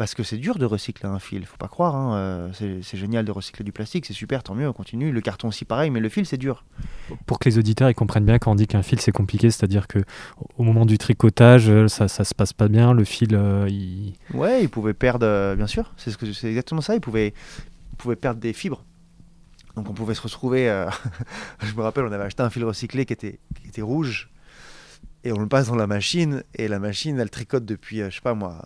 Euh, parce que c'est dur de recycler un fil, faut pas croire. Hein. Euh, c'est génial de recycler du plastique, c'est super, tant mieux, on continue. Le carton aussi pareil, mais le fil c'est dur. Pour que les auditeurs ils comprennent bien quand on dit qu'un fil c'est compliqué, c'est-à-dire que au moment du tricotage, euh, ça, ça se passe pas bien, le fil il. Ouais, il pouvait perdre, bien sûr, c'est ce exactement ça, il pouvait, il pouvait perdre des fibres. Donc on pouvait se retrouver. je me rappelle, on avait acheté un fil recyclé qui était, qui était rouge et on le passe dans la machine, et la machine, elle tricote depuis, euh, je sais pas moi,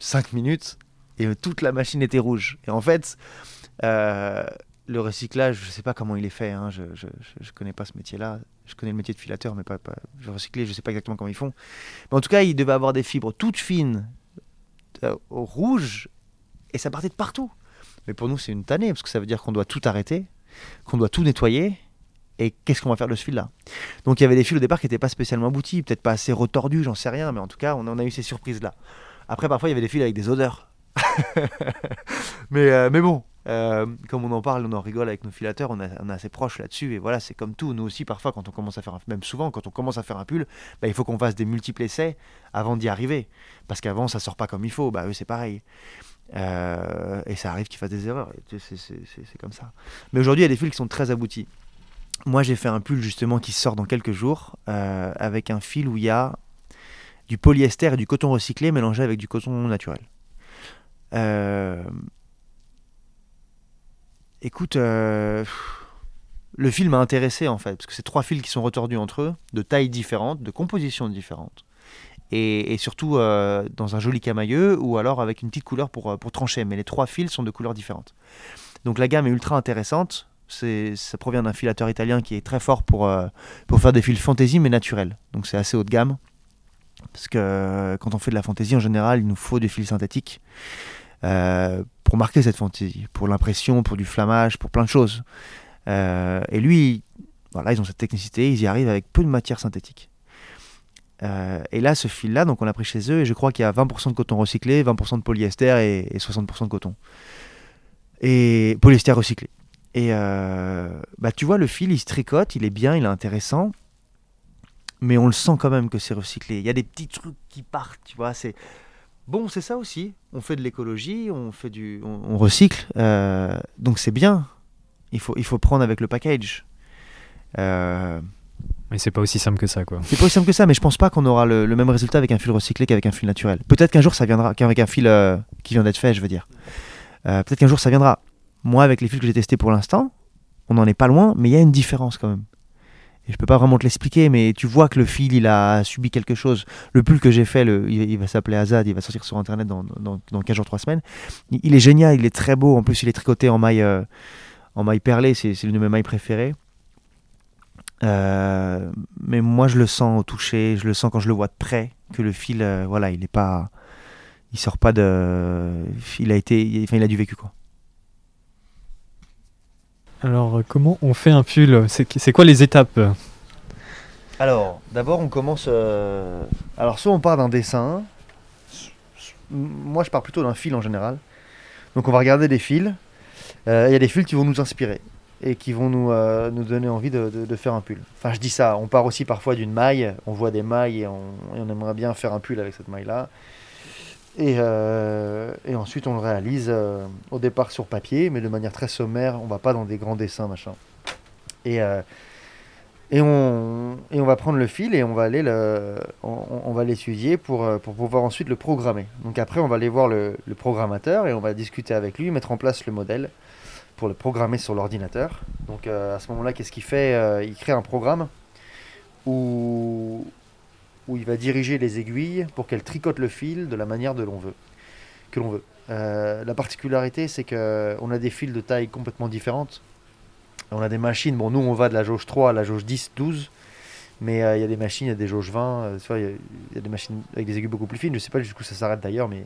5 minutes, et toute la machine était rouge. Et en fait, euh, le recyclage, je sais pas comment il est fait, hein, je, je, connais pas ce métier-là. Je connais le métier de filateur, mais pas, pas je recycler, je sais pas exactement comment ils font. Mais en tout cas, il devait avoir des fibres toutes fines, euh, rouges, et ça partait de partout. Mais pour nous, c'est une tannée, parce que ça veut dire qu'on doit tout arrêter, qu'on doit tout nettoyer, et qu'est-ce qu'on va faire de ce fil-là? Donc il y avait des fils au départ qui n'étaient pas spécialement aboutis, peut-être pas assez retordus, j'en sais rien, mais en tout cas, on en a eu ces surprises-là. Après, parfois, il y avait des fils avec des odeurs. mais, euh, mais bon, euh, comme on en parle, on en rigole avec nos filateurs, on, est assez proches là-dessus, et voilà, c'est comme tout. Nous aussi, parfois, quand on commence à faire, un, même souvent, quand on commence à faire un pull, bah, il faut qu'on fasse des multiples essais avant d'y arriver, parce qu'avant, ça sort pas comme il faut. Bah, eux, c'est pareil. Euh, et ça arrive qu'ils fassent des erreurs, c'est comme ça. Mais aujourd'hui, il y a des fils qui sont très aboutis. Moi, j'ai fait un pull justement qui sort dans quelques jours avec un fil où il y a du polyester et du coton recyclé mélangé avec du coton naturel. Euh, écoute, euh, le fil m'a intéressé en fait, parce que c'est trois fils qui sont retordus entre eux, de tailles différentes, de compositions différentes. Et, surtout dans un joli camailleux ou alors avec une petite couleur pour, pour trancher. Mais les trois fils sont de couleurs différentes. Donc la gamme est ultra intéressante ça provient d'un filateur italien qui est très fort pour, euh, pour faire des fils fantaisie mais naturels. Donc c'est assez haut de gamme. Parce que euh, quand on fait de la fantaisie, en général, il nous faut des fils synthétiques. pour marquer cette fantaisie, pour l'impression, pour du flammage, pour plein de choses. et lui, voilà, ils ont cette technicité, ils y arrivent avec peu de matière synthétique. et là, ce fil-là, donc on l'a pris chez eux, et je crois qu'il y a 20% de coton recyclé, 20% de polyester et, 60% de coton. Et polyester recyclé. Et bah, tu vois, le fil, il se tricote, il est bien, il est intéressant mais on le sent quand même que c'est recyclé. Il y a des petits trucs qui partent, tu vois. C'est bon, c'est ça aussi. On fait de l'écologie, on fait du, on, recycle, euh, donc c'est bien. Il faut, il faut prendre avec le package. Euh, mais c'est pas aussi simple que ça, quoi. C'est pas aussi simple que ça, mais je pense pas qu'on aura le, même résultat avec un fil recyclé qu'avec un fil naturel. Peut-être qu'un jour ça viendra, qu'avec un fil euh, qui vient d'être fait, je veux dire. Peut-être qu'un jour ça viendra. Moi, avec les fils que j'ai testés pour l'instant, on n'en est pas loin, mais il y a une différence quand même je peux pas vraiment te l'expliquer, mais tu vois que le fil, il a subi quelque chose. Le pull que j'ai fait, il, va s'appeler Azad, il va sortir sur Internet dans, dans, dans 15 jours, 3 semaines. Il, est génial, il est très beau. En plus, il est tricoté en maille, euh, en maille perlée, c'est l'une de mes mailles préférées. Euh, mais moi, je le sens au toucher, je le sens quand je le vois de près, que le fil, euh, voilà, il est pas, il sort pas de, il a été, enfin, il a du vécu quoi. Alors, euh, comment on fait un pull C'est quoi les étapes Alors, d'abord, on commence. Euh, alors, soit on part d'un dessin. Moi, je pars plutôt d'un fil en général. Donc, on va regarder des fils. Euh, il y a des fils qui vont nous inspirer et qui vont nous, donner envie de, faire un pull. Enfin, je dis ça. On part aussi parfois d'une maille. On voit des mailles et on, et on aimerait bien faire un pull avec cette maille-là. Euh, et, ensuite, on le réalise euh, au départ sur papier, mais de manière très sommaire. On va pas dans des grands dessins, machin. Et, euh, et, on, et on va prendre le fil et on va aller le, on, va l'étudier pour, pour pouvoir ensuite le programmer. Donc après, on va aller voir le, le, programmateur et on va discuter avec lui, mettre en place le modèle pour le programmer sur l'ordinateur. Donc à ce moment-là, qu'est-ce qu'il fait? Il crée un programme où, où il va diriger les aiguilles pour qu'elles tricotent le fil de la manière de l'on veut, que l'on veut. Euh, la particularité, c'est qu'on a des fils de taille complètement différentes. On a des machines, bon, nous on va de la jauge 3 à la jauge 10, 12, mais euh, il y a des machines, il y a des jauges 20, euh, il y, a des machines avec des aiguilles beaucoup plus fines, je ne sais pas jusqu'où ça s'arrête d'ailleurs, mais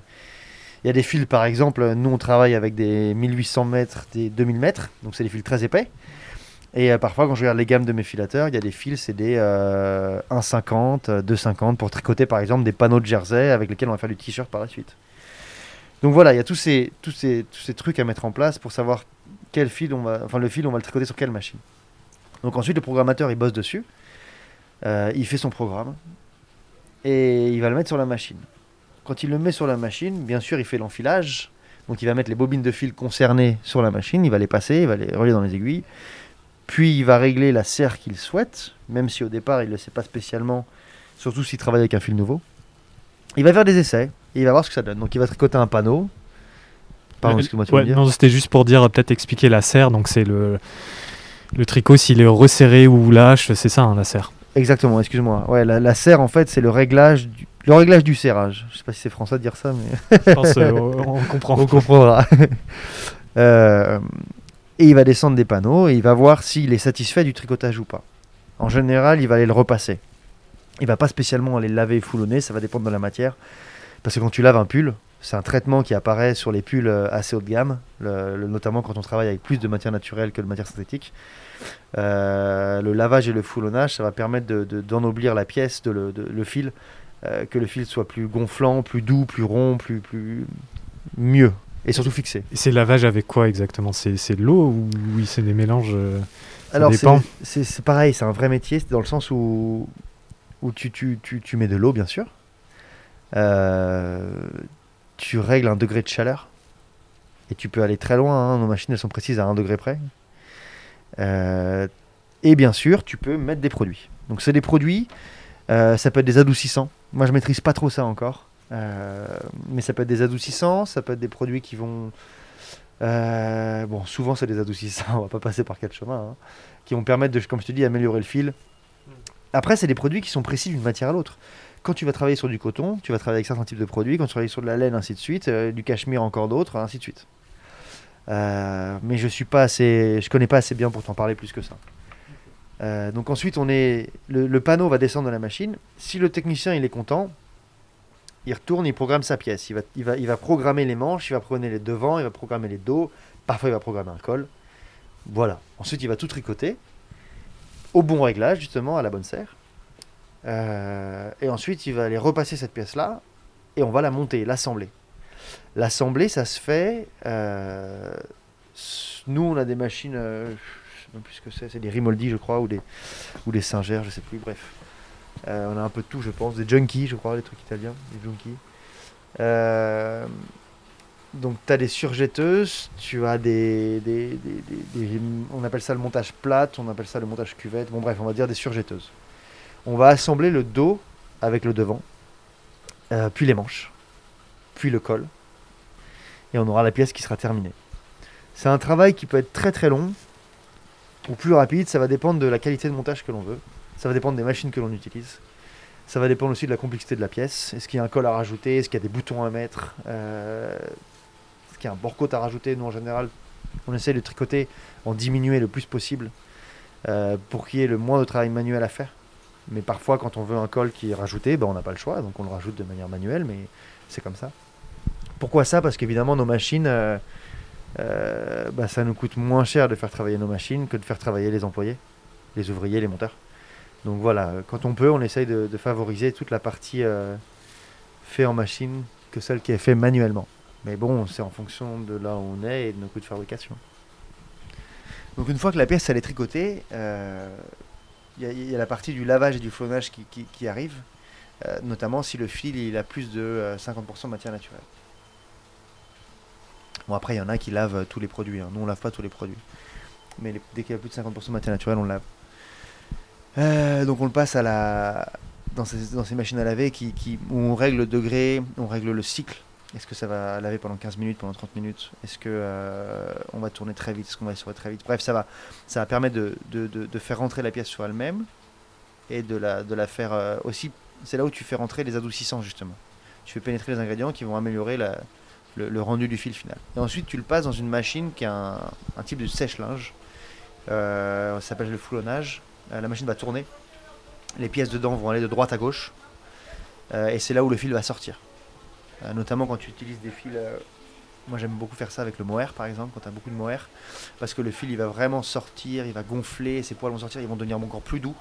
il y a des fils, par exemple, nous on travaille avec des 1800 mètres, des 2000 mètres, donc c'est des fils très épais. Et euh, parfois, quand je regarde les gammes de mes filateurs, il y a des fils, c'est des 1,50, euh, 2,50 euh, pour tricoter par exemple des panneaux de jersey avec lesquels on va faire du t-shirt par la suite. Donc voilà, il y a tous ces, tous, ces, tous ces trucs à mettre en place pour savoir quel fil on va, enfin le fil on va le tricoter sur quelle machine. Donc ensuite, le programmateur il bosse dessus, il fait son programme et il va le mettre sur la machine. Quand il le met sur la machine, bien sûr, il fait l'enfilage. Donc il va mettre les bobines de fil concernées sur la machine, il va les passer, il va les relier dans les aiguilles. Puis il va régler la serre qu'il souhaite, même si au départ il ne le sait pas spécialement, surtout s'il travaille avec un fil nouveau. Il va faire des essais et il va voir ce que ça donne. Donc il va tricoter un panneau. Pardon, excuse-moi, tu Non, c'était juste pour dire, peut-être expliquer la serre. Donc c'est le, le tricot, s'il est resserré ou lâche, c'est ça hein, la serre. Exactement, excuse-moi. Ouais, la, serre en fait c'est le réglage du, le réglage du serrage. Je sais pas si c'est français de dire ça, mais. Je pense, euh, on comprend. on comprendra. euh, et il va descendre des panneaux et il va voir s'il est satisfait du tricotage ou pas. En général, il va aller le repasser. Il va pas spécialement aller le laver et foulonner, ça va dépendre de la matière. Parce que quand tu laves un pull, c'est un traitement qui apparaît sur les pulls euh, assez haut de gamme, notamment quand on travaille avec plus de matière naturelle que de matière synthétique. Euh, le lavage et le foulonnage, ça va permettre d'ennoblir de, la pièce, de le, fil, euh, que le fil soit plus gonflant, plus doux, plus rond, plus, plus mieux et surtout fixé. C'est lavage avec quoi exactement? C'est de l'eau ou oui, c'est des mélanges euh, Alors c'est pareil, c'est un vrai métier, dans le sens où, où tu, tu, tu, tu mets de l'eau bien sûr, euh, tu règles un degré de chaleur, et tu peux aller très loin, hein, nos machines elles sont précises à un degré près. Euh, et bien sûr, tu peux mettre des produits. Donc c'est des produits, ça peut être des adoucissants. Moi je maîtrise pas trop ça encore. Euh, mais ça peut être des adoucissants, ça peut être des produits qui vont. Euh, bon, souvent c'est des adoucissants, on va pas passer par quatre chemins, hein, qui vont permettre de, comme je te dis, améliorer le fil. Après, c'est des produits qui sont précis d'une matière à l'autre. Quand tu vas travailler sur du coton, tu vas travailler avec certains types de produits. Quand tu travailles sur de la laine, ainsi de suite, euh, du cachemire encore d'autres, ainsi de suite. mais je suis pas assez, je connais pas assez bien pour t'en parler plus que ça. donc ensuite, on est, le, le, panneau va descendre de la machine. Si le technicien il est content, il retourne, il programme sa pièce. Il va, il, va, il va programmer les manches, il va programmer les devants, il va programmer les dos, parfois il va programmer un col. Voilà. Ensuite, il va tout tricoter au bon réglage, justement, à la bonne serre. Euh, et ensuite, il va aller repasser cette pièce-là et on va la monter, l'assembler. L'assembler, ça se fait. euh, nous, on a des machines, euh, je sais même plus ce que c'est, c'est des Rimoldi, je crois, ou des, ou des je sais plus, bref. Euh, on a un peu de tout, je pense. Des Junkies, je crois, des trucs italiens, des Junkies. Euh, donc, tu as des surjetteuses, tu as des- des- des- On appelle ça le montage plate, on appelle ça le montage cuvette. Bon, bref, on va dire des surjetteuses. On va assembler le dos avec le devant, euh, puis les manches, puis le col. Et on aura la pièce qui sera terminée. C'est un travail qui peut être très très long ou plus rapide, ça va dépendre de la qualité de montage que l'on veut. Ça va dépendre des machines que l'on utilise. Ça va dépendre aussi de la complexité de la pièce. Est-ce qu'il y a un col à rajouter? Est-ce qu'il y a des boutons à mettre? Euh, Est-ce qu'il y a un bord-côte à rajouter? Nous, en général, on essaie de tricoter en diminuer le plus possible euh, pour qu'il y ait le moins de travail manuel à faire. Mais parfois, quand on veut un col qui est rajouté, ben, on n'a pas le choix, donc on le rajoute de manière manuelle, mais c'est comme ça. Pourquoi ça? Parce qu'évidemment, nos machines, euh, bah, ça nous coûte moins cher de faire travailler nos machines que de faire travailler les employés, les ouvriers, les monteurs. Donc voilà, euh, quand on peut, on essaye de, favoriser toute la partie euh, fait en machine que celle qui est fait manuellement. Mais bon, c'est en fonction de là où on est et de nos coûts de fabrication. Donc une fois que la pièce elle est tricotée, euh, il y, a- il y a la partie du lavage et du flonage qui, arrive, euh, notamment si le fil il a plus de euh, 50% de matière naturelle. Bon après il y en a qui lavent euh, tous les produits, hein. nous on lave pas tous les produits. Mais dès qu'il y a plus de 50% de matière naturelle, on lave. Euh, donc on le passe dans ces, machines à laver où on règle le degré, on règle le cycle. Est-ce que ça va laver pendant 15 minutes, pendant 30 minutes? Est-ce que euh, on va tourner très vite? Est-ce qu'on va essorer très vite? Bref, ça va, ça va permettre de, faire rentrer la pièce sur elle-même et de la, faire euh, aussi. C'est là où tu fais rentrer les adoucissants justement. Tu fais pénétrer les ingrédients qui vont améliorer le, rendu du fil final. Et ensuite, tu le passes dans une machine qui a un, un type de sèche-linge. Euh, ça s'appelle le foulonnage. Euh, la machine va tourner. Les pièces dedans vont aller de droite à gauche. Euh, et c'est là où le fil va sortir. Euh, notamment quand tu utilises des fils. moi j'aime beaucoup faire ça avec le mohair par exemple, quand tu as beaucoup de mohair. Parce que le fil il va vraiment sortir, il va gonfler, ses poils vont sortir, ils vont devenir encore plus doux.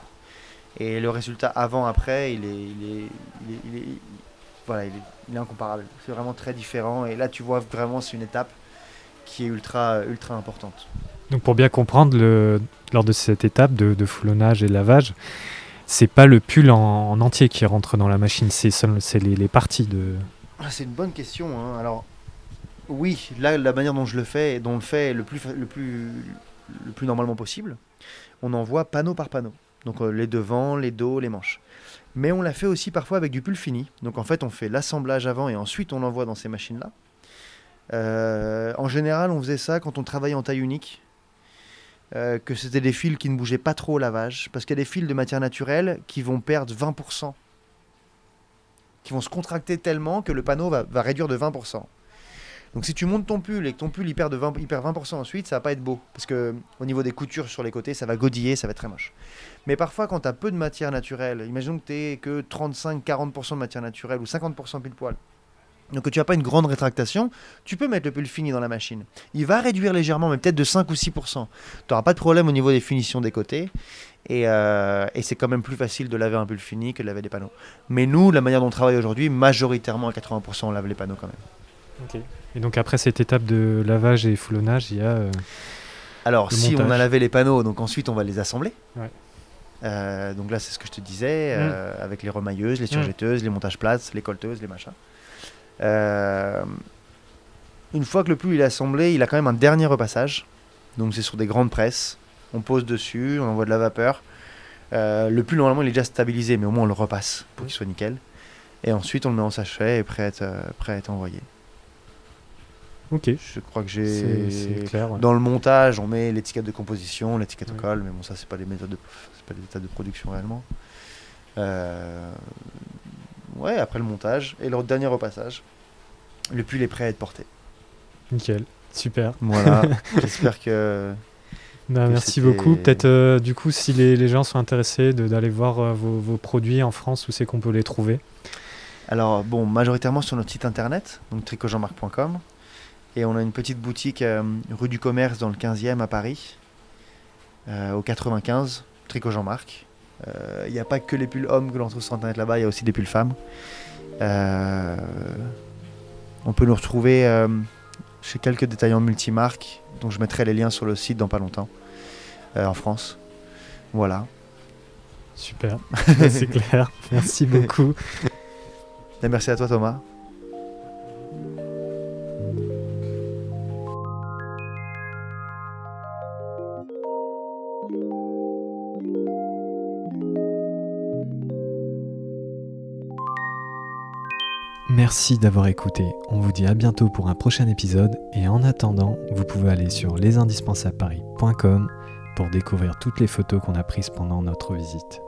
Et le résultat avant-après, il est, il est, il est incomparable. C'est vraiment très différent. Et là tu vois vraiment c'est une étape qui est ultra, ultra importante. Donc pour bien comprendre, lors de cette étape de, foulonnage et de lavage, c'est pas le pull en, en entier qui rentre dans la machine, c'est les, les parties de. Ah, C'est une bonne question. hein. Alors, oui, là, la manière dont je le fais, dont on le fait le plus, le plus, le plus normalement possible, on envoie panneau par panneau. Donc euh, les devants, les dos, les manches. Mais on l'a fait aussi parfois avec du pull fini. Donc en fait, on fait l'assemblage avant et ensuite on l'envoie dans ces machines-là. Euh, en général, on faisait ça quand on travaillait en taille unique. Euh, que c'était des fils qui ne bougeaient pas trop au lavage. Parce qu'il y a des fils de matière naturelle qui vont perdre 20% qui vont se contracter tellement que le panneau va, réduire de 20%. Donc si tu montes ton pull et que ton pull il perd, de 20, il perd 20% ensuite, ça va pas être beau. Parce que au niveau des coutures sur les côtés, ça va godiller, ça va être très moche. Mais parfois, quand tu as peu de matière naturelle, imaginons que tu que 35-40% de matière naturelle ou 50% pile poil, donc que tu n'as pas une grande rétractation, tu peux mettre le pull fini dans la machine. Il va réduire légèrement, mais peut-être de 5 ou 6%. Tu n'auras pas de problème au niveau des finitions des côtés. Et, euh, et c'est quand même plus facile de laver un pull fini que de laver des panneaux. Mais nous, la manière dont on travaille aujourd'hui, majoritairement à 80%, on lave les panneaux quand même. Et donc après cette étape de lavage et foulonnage, il y a. euh, Alors, si on a lavé les panneaux, donc ensuite on va les assembler. Ouais. Euh, donc là, c'est ce que je te disais, euh, avec les remailleuses, les surjetteuses, les montages plates, les colteuses, les machins. Euh, une fois que le pull il est assemblé, il a quand même un dernier repassage. Donc c'est sur des grandes presses. On pose dessus, on envoie de la vapeur. Euh, le pull, normalement, il est déjà stabilisé, mais au moins on le repasse pour qu'il soit nickel. Et ensuite, on le met en sachet et prêt à être, euh, prêt à être envoyé. Ok, Je crois que j'ai clair. ouais. dans le montage, on met l'étiquette de composition, l'étiquette au Ouais. col, mais bon, ça, c'est pas des méthodes de, c'est pas étapes de production réellement. Euh, Ouais, après le montage et le dernier repassage, le pull est prêt à être porté. Nickel, super. Voilà, j'espère que. Ben, que merci beaucoup. Peut-être euh, du coup, si les, les gens sont intéressés d'aller voir euh, vos, vos produits en France, où c'est qu'on peut les trouver? Alors, bon, majoritairement sur notre site internet, donc tricotjeanmarc.com. Et on a une petite boutique euh, rue du Commerce dans le 15e à Paris, au 95, Tricot Jean-Marc. Il n'y a pas que les pulls hommes que l'on trouve sur internet là-bas, il y a aussi des pulls femmes. Euh, on peut nous retrouver euh, chez quelques détaillants multimarques, dont je mettrai les liens sur le site dans pas longtemps, euh, en France. Voilà. Super, c'est clair. Merci beaucoup. Et merci à toi Thomas. Merci d'avoir écouté. On vous dit à bientôt pour un prochain épisode et en attendant, vous pouvez aller sur lesindispensableparis.com pour découvrir toutes les photos qu'on a prises pendant notre visite.